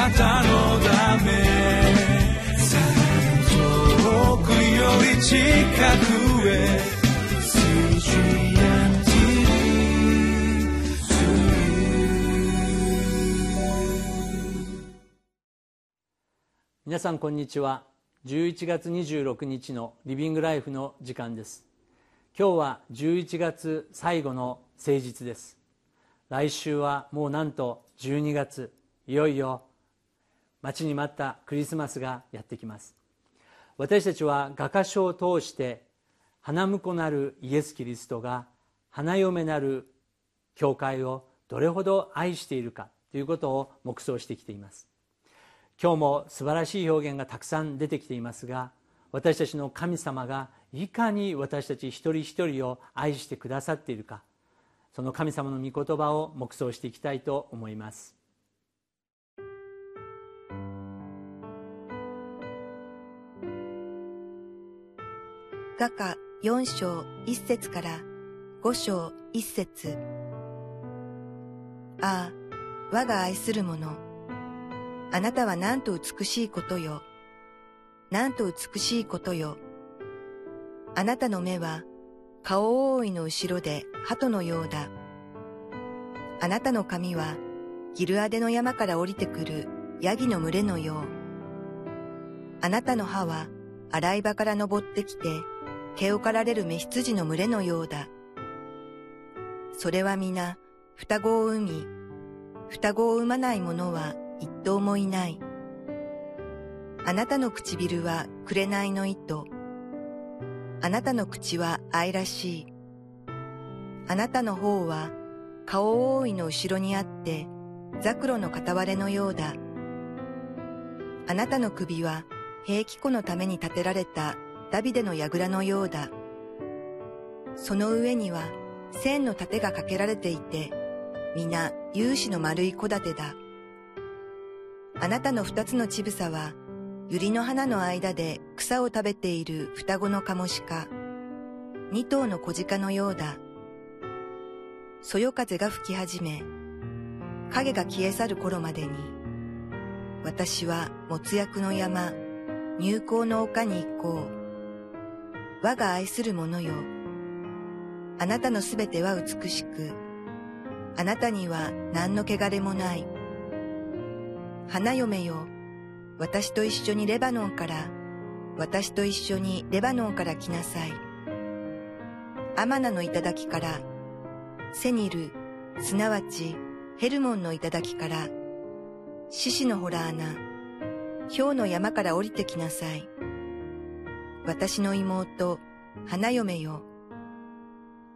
なたのため遠くより近くへ皆さんこんにちは。11月26日のリビングライフの時間です。今日は11月最後の誠実です。来週はもうなんと12月。いよいよ待ちに待ったクリスマスがやってきます。私たちは画家書を通して花婿なるイエス・キリストが花嫁なる教会をどれほど愛しているかということを黙想してきています。今日も素晴らしい表現がたくさん出てきていますが私たちの神様がいかに私たち一人一人を愛してくださっているかその神様の御言葉を黙想していきたいと思います。画家4章1節から5章1節ああ、我が愛する者あなたはなんと美しいことよ。なんと美しいことよ。あなたの目は顔覆いの後ろで鳩のようだ。あなたの髪はギルアデの山から降りてくるヤギの群れのよう。あなたの歯は洗い場から登ってきて毛を刈られる目羊の群れのようだ。それは皆双子を産み、双子を産まない者は一頭もいない。あなたの唇は紅の糸。あなたの口は愛らしい。あなたの方は顔覆いの後ろにあってザクロの片割れのようだ。あなたの首は兵器庫のために建てられたダビデの櫓のようだ。その上には千の盾がかけられていて、皆有志の丸い戸建てだ。あなたの二つの乳房は、百合の花の間で草を食べている双子のカモシカ、二頭の小鹿のようだ。そよ風が吹き始め、影が消え去る頃までに、私は没薬の山、入港の丘に行こう。我が愛する者よ。あなたのすべては美しく、あなたには何の汚れもない。花嫁よ、私と一緒にレバノンから、私と一緒にレバノンから来なさい。アマナの頂から、セニル、すなわちヘルモンの頂から、獅子のホラーナ、氷の山から降りてきなさい。私の妹、花嫁よ。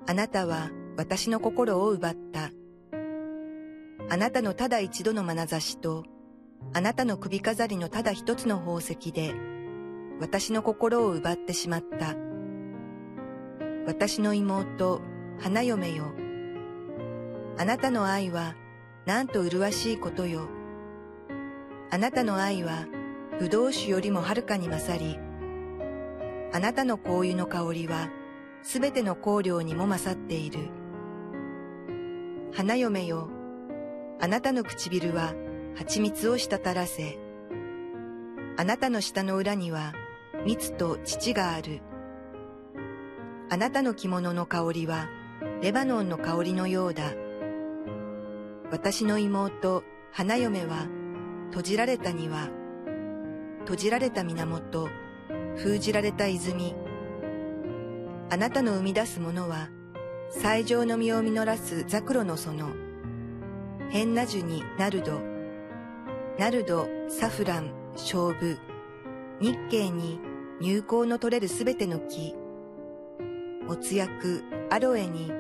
あなたは私の心を奪った。あなたのただ一度の眼差しと、あなたの首飾りのただ一つの宝石で、私の心を奪ってしまった。私の妹、花嫁よ。あなたの愛は、なんと麗しいことよ。あなたの愛は、葡萄酒よりもはるかに勝り、あなたの香油の香りは、すべての香料にも勝っている。花嫁よ、あなたの唇は、蜂蜜を滴らせ、あなたの舌の裏には蜜と乳がある。あなたの着物の香りはレバノンの香りのようだ。私の妹、花嫁は閉じられた庭、閉じられた源、封じられた泉。あなたの生み出すものは最上の実を実らすザクロの園、変な樹にナルド、ナルド、サフラン、勝負、日系に入香の取れるすべての木、おつ薬、アロエに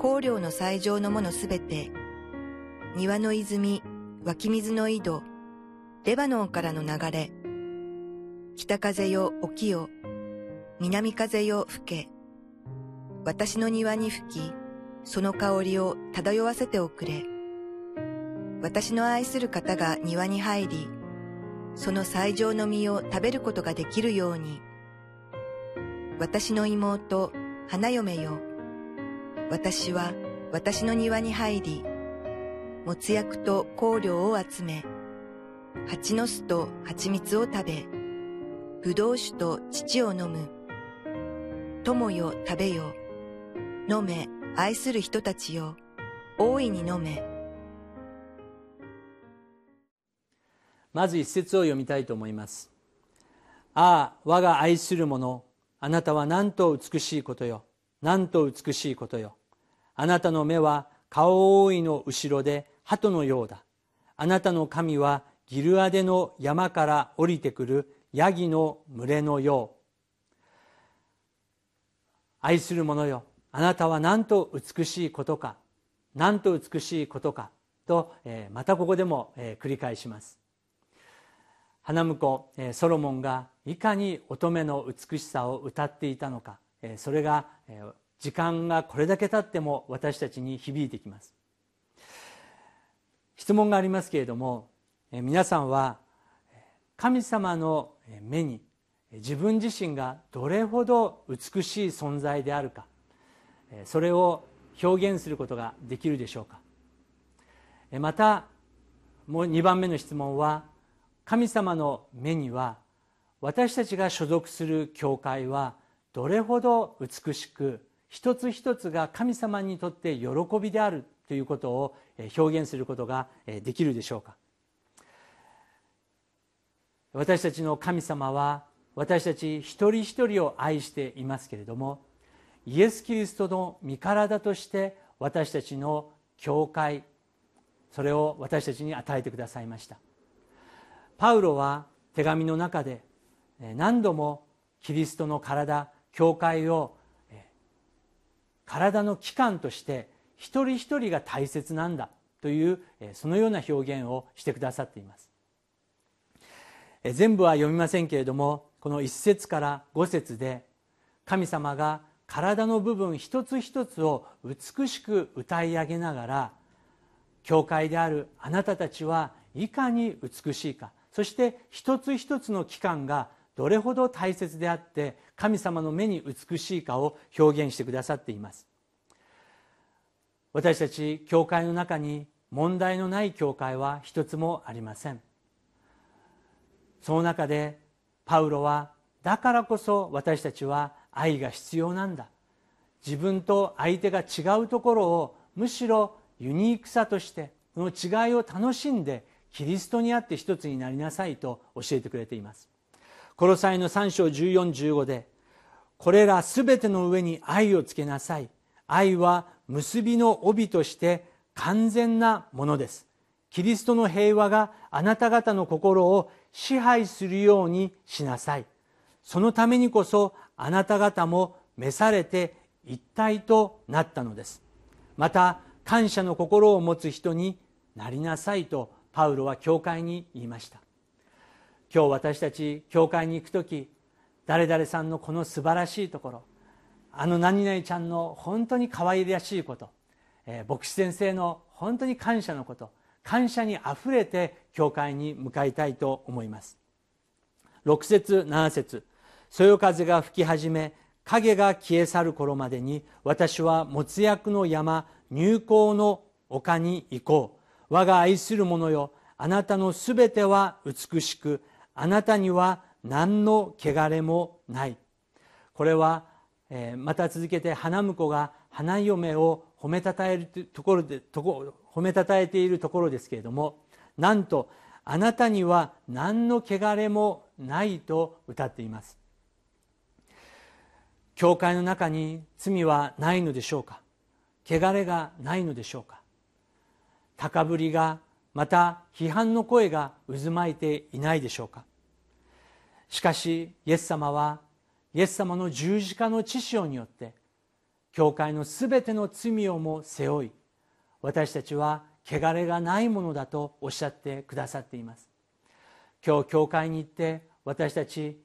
香料の最上のものすべて、庭の泉、湧き水の井戸、レバノンからの流れ、北風よ起きよ、南風よ吹け、私の庭に吹き、その香りを漂わせておくれ。私の愛する方が庭に入り、その最上の実を食べることができるように、私の妹、花嫁よ。私は私の庭に入り、もつ薬と香料を集め、蜂の巣と蜂蜜を食べ、ぶどう酒と乳を飲む。友よ食べよ。飲め、愛する人たちよ。大いに飲め。まず一節を読みたいと思いますああ我が愛する者あなたはなんと美しいことよなんと美しいことよあなたの目は顔覆いの後ろで鳩のようだあなたの神はギルアデの山から降りてくるヤギの群れのよう。愛する者よあなたはなんと美しいことかなんと美しいことかと、えまたここでも、え繰り返します。花婿ソロモンがいかに乙女の美しさを歌っていたのかそれが時間がこれだけ経っても私たちに響いてきます。質問がありますけれども皆さんは神様の目に自分自身がどれほど美しい存在であるかそれを表現することができるでしょうか。またもう2番目の質問は神様の目には私たちが所属する教会はどれほど美しく一つ一つが神様にとって喜びであるということを表現することができるでしょうか。私たちの神様は私たち一人一人を愛していますけれどもイエス・キリストの身体として私たちの教会それを私たちに与えてくださいました。パウロは手紙の中で何度もキリストの体教会を体の器官として一人一人が大切なんだというそのような表現をしてくださっています。全部は読みませんけれどもこの1節から5節で神様が体の部分一つ一つを美しく歌い上げながら教会であるあなたたちはいかに美しいかそして一つ一つの期間がどれほど大切であって神様の目に美しいかを表現してくださっています。私たち教会の中に問題のない教会は一つもありません。その中でパウロはだからこそ私たちは愛が必要なんだ。自分と相手が違うところをむしろユニークさとしてその違いを楽しんでキリストにあって一つになりなさいと教えてくれています。この際の3章1415でこれらすべての上に愛をつけなさい。愛は結びの帯として完全なものです。キリストの平和があなた方の心を支配するようにしなさい。そのためにこそあなた方も召されて一体となったのです。また感謝の心を持つ人になりなさいとパウロは教会に言いました。今日私たち教会に行く時誰々さんのこの素晴らしいところあの何々ちゃんの本当に可愛らしいこと、えー、牧師先生の本当に感謝のこと感謝にあふれて教会に向かいたいと思います。6節7節。そよ風が吹き始め影が消え去る頃までに私は没薬の山入港の丘に行こう。我が愛する者よあなたのすべては美しくあなたには何の汚れもない。これは、えー、また続けて花婿が花嫁を褒めたたえるところでとこ褒めたたえているところですけれどもなんとあなたには何の汚れもないと歌っています。教会の中に罪はないのでしょうか？汚れがないのでしょうか？高ぶりがまた批判の声が渦巻いていないでしょうか？しかしイエス様はイエス様の十字架の知潮によって教会のすべての罪をも背負い私たちは汚れがないものだとおっしゃってくださっています。今日教会に行って私たち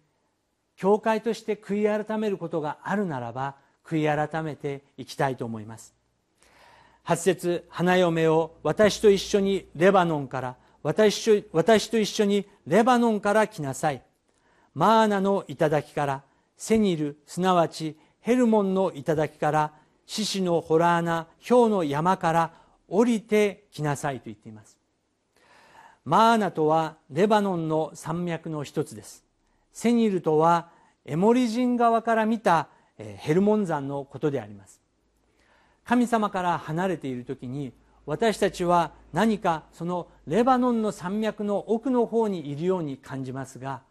教会として悔い改めることがあるならば悔い改めていきたいと思います。8節花嫁を私と一緒にレバノンから私私と一緒にレバノンから来なさい。マーナの頂からセニルすなわちヘルモンの頂から獅子のホラーナ氷の山から降りてきなさいと言っています。マーナとはレバノンの山脈の一つです。セニルとはエモリ人側から見たヘルモン山のことであります。神様から離れている時に私たちは何かそのレバノンの山脈の奥の方にいるように感じますが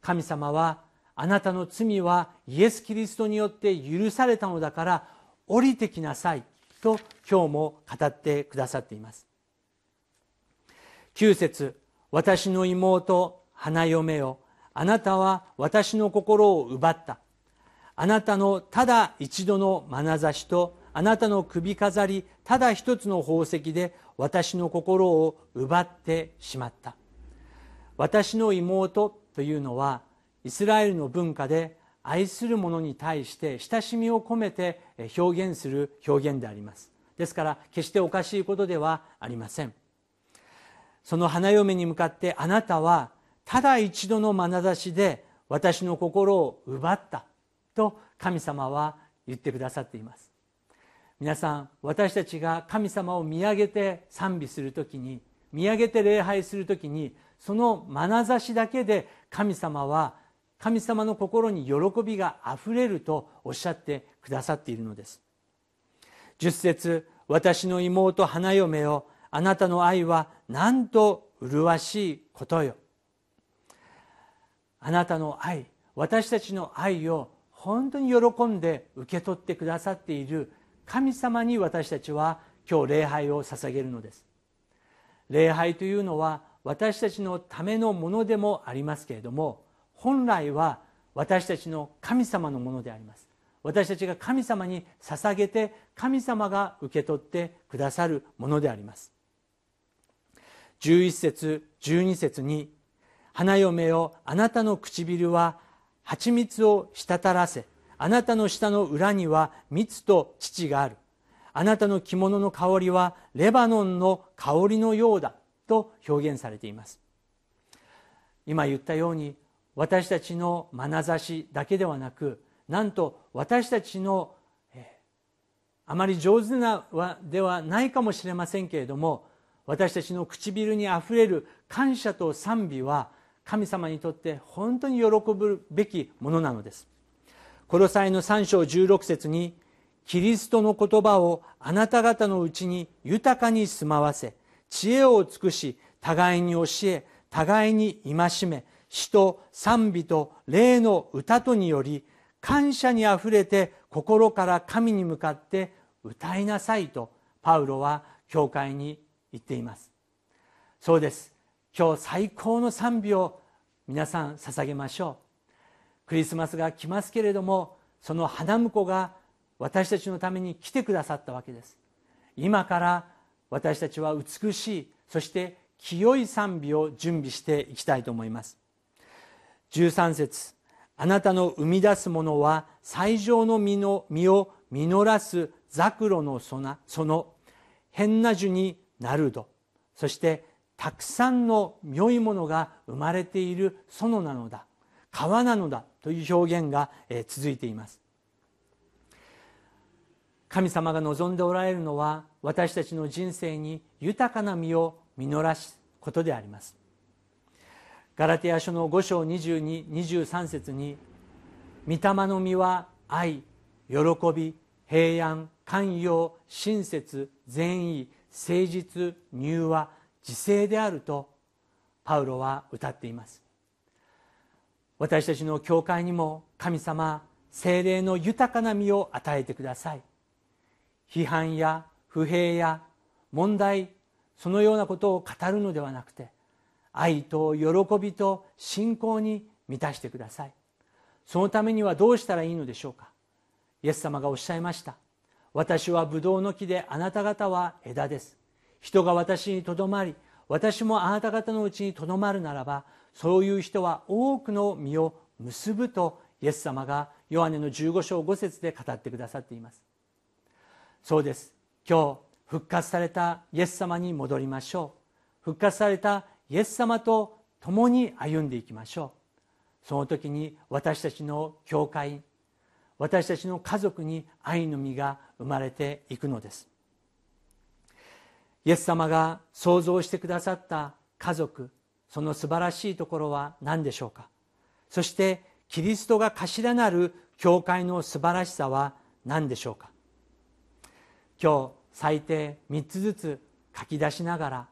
神様はあなたの罪はイエス・キリストによって許されたのだから降りてきなさいと今日も語ってくださっています。9節私の妹花嫁よあなたは私の心を奪った。あなたのただ一度の眼差しとあなたの首飾りただ一つの宝石で私の心を奪ってしまった。私の妹というのはイスラエルの文化で愛する者に対して親しみを込めて表現する表現であります。ですから決しておかしいことではありません。その花嫁に向かってあなたはただ一度の眼差しで私の心を奪ったと神様は言ってくださっています。皆さん私たちが神様を見上げて賛美する時に見上げて礼拝する時にその眼差しだけで神様は神様の心に喜びがあふれるとおっしゃってくださっているのです。10節私の妹花嫁よあなたの愛はなんと麗しいことよ。あなたの愛私たちの愛を本当に喜んで受け取ってくださっている神様に私たちは今日礼拝を捧げるのです。礼拝というのは私たちのためのものでもありますけれども本来は私たちの神様のものであります。私たちが神様に捧げて神様が受け取ってくださるものであります。11節12節に「花嫁よあなたの唇は蜂蜜を滴らせあなたの舌の裏には蜜と乳がある。あなたの着物の香りはレバノンの香りのようだ」と表現されています。今言ったように私たちの眼差しだけではなくなんと私たちのあまり上手なではないかもしれませんけれども私たちの唇にあふれる感謝と賛美は神様にとって本当に喜ぶべきものなのです。この際の3章16節にキリストの言葉をあなた方のうちに豊かに住まわせ知恵を尽くし互いに教え互いに戒め詩と賛美と霊の歌とにより感謝にあふれて心から神に向かって歌いなさいとパウロは教会に言っています。そうです。今日最高の賛美を皆さん捧げましょう。クリスマスが来ますけれどもその花婿が私たちのために来てくださったわけです。今から私たちは美しいそして清い賛美を準備していきたいと思います。13節。あなたの生み出すものは最上の実の実を実らすザクロのその変な樹になるどそしてたくさんの良いものが生まれている園なのだ。川なのだ。という表現が続いています。神様が望んでおられるのは私たちの人生に豊かな実を実らすことであります。ガラテヤ書の5章2223節に「御霊の実は愛喜び平安寛容親切善意誠実柔和自制であるとパウロは歌っています。私たちの教会にも神様精霊の豊かな実を与えてください。批判や不平や問題そのようなことを語るのではなくて愛と喜びと信仰に満たしてください。そのためにはどうしたらいいのでしょうか？イエス様がおっしゃいました。私はブドウの木であなた方は枝です。人が私にとどまり私もあなた方のうちにとどまるならばそういう人は多くの実を結ぶとイエス様がヨハネの15章5節で語ってくださっています。そうです。今日復活されたイエス様に戻りましょう。復活されたイエス様と共に歩んでいきましょう。その時に私たちの教会私たちの家族に愛の実が生まれていくのです。イエス様が創造してくださった家族その素晴らしいところは何でしょうか？そしてキリストが頭なる教会の素晴らしさは何でしょうか？今日最低3つずつ書き出しながら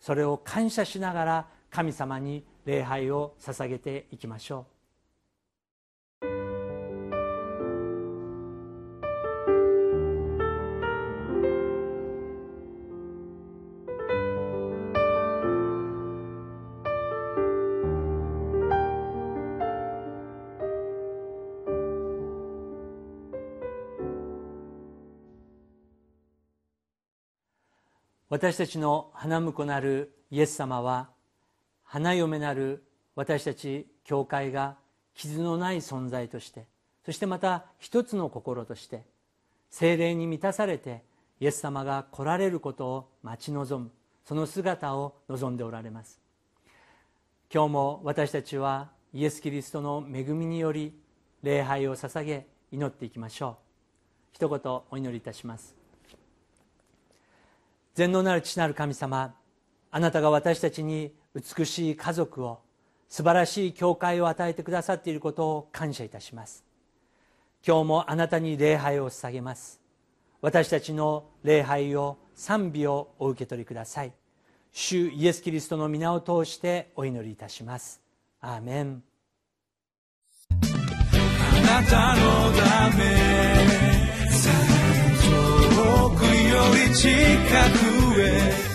それを感謝しながら神様に礼拝を捧げていきましょう。私たちの花婿なるイエス様は花嫁なる私たち教会が傷のない存在としてそしてまた一つの心として精霊に満たされてイエス様が来られることを待ち望むその姿を望んでおられます。今日も私たちはイエス・キリストの恵みにより礼拝を捧げ祈っていきましょう。一言お祈りいたします。全能なる父なる神様あなたが私たちに美しい家族を素晴らしい教会を与えてくださっていることを感謝いたします。今日もあなたに礼拝を捧げます。私たちの礼拝を賛美をお受け取りください。主イエス・キリストの皆を通してお祈りいたします。アーメン。あなたのため。り近くへ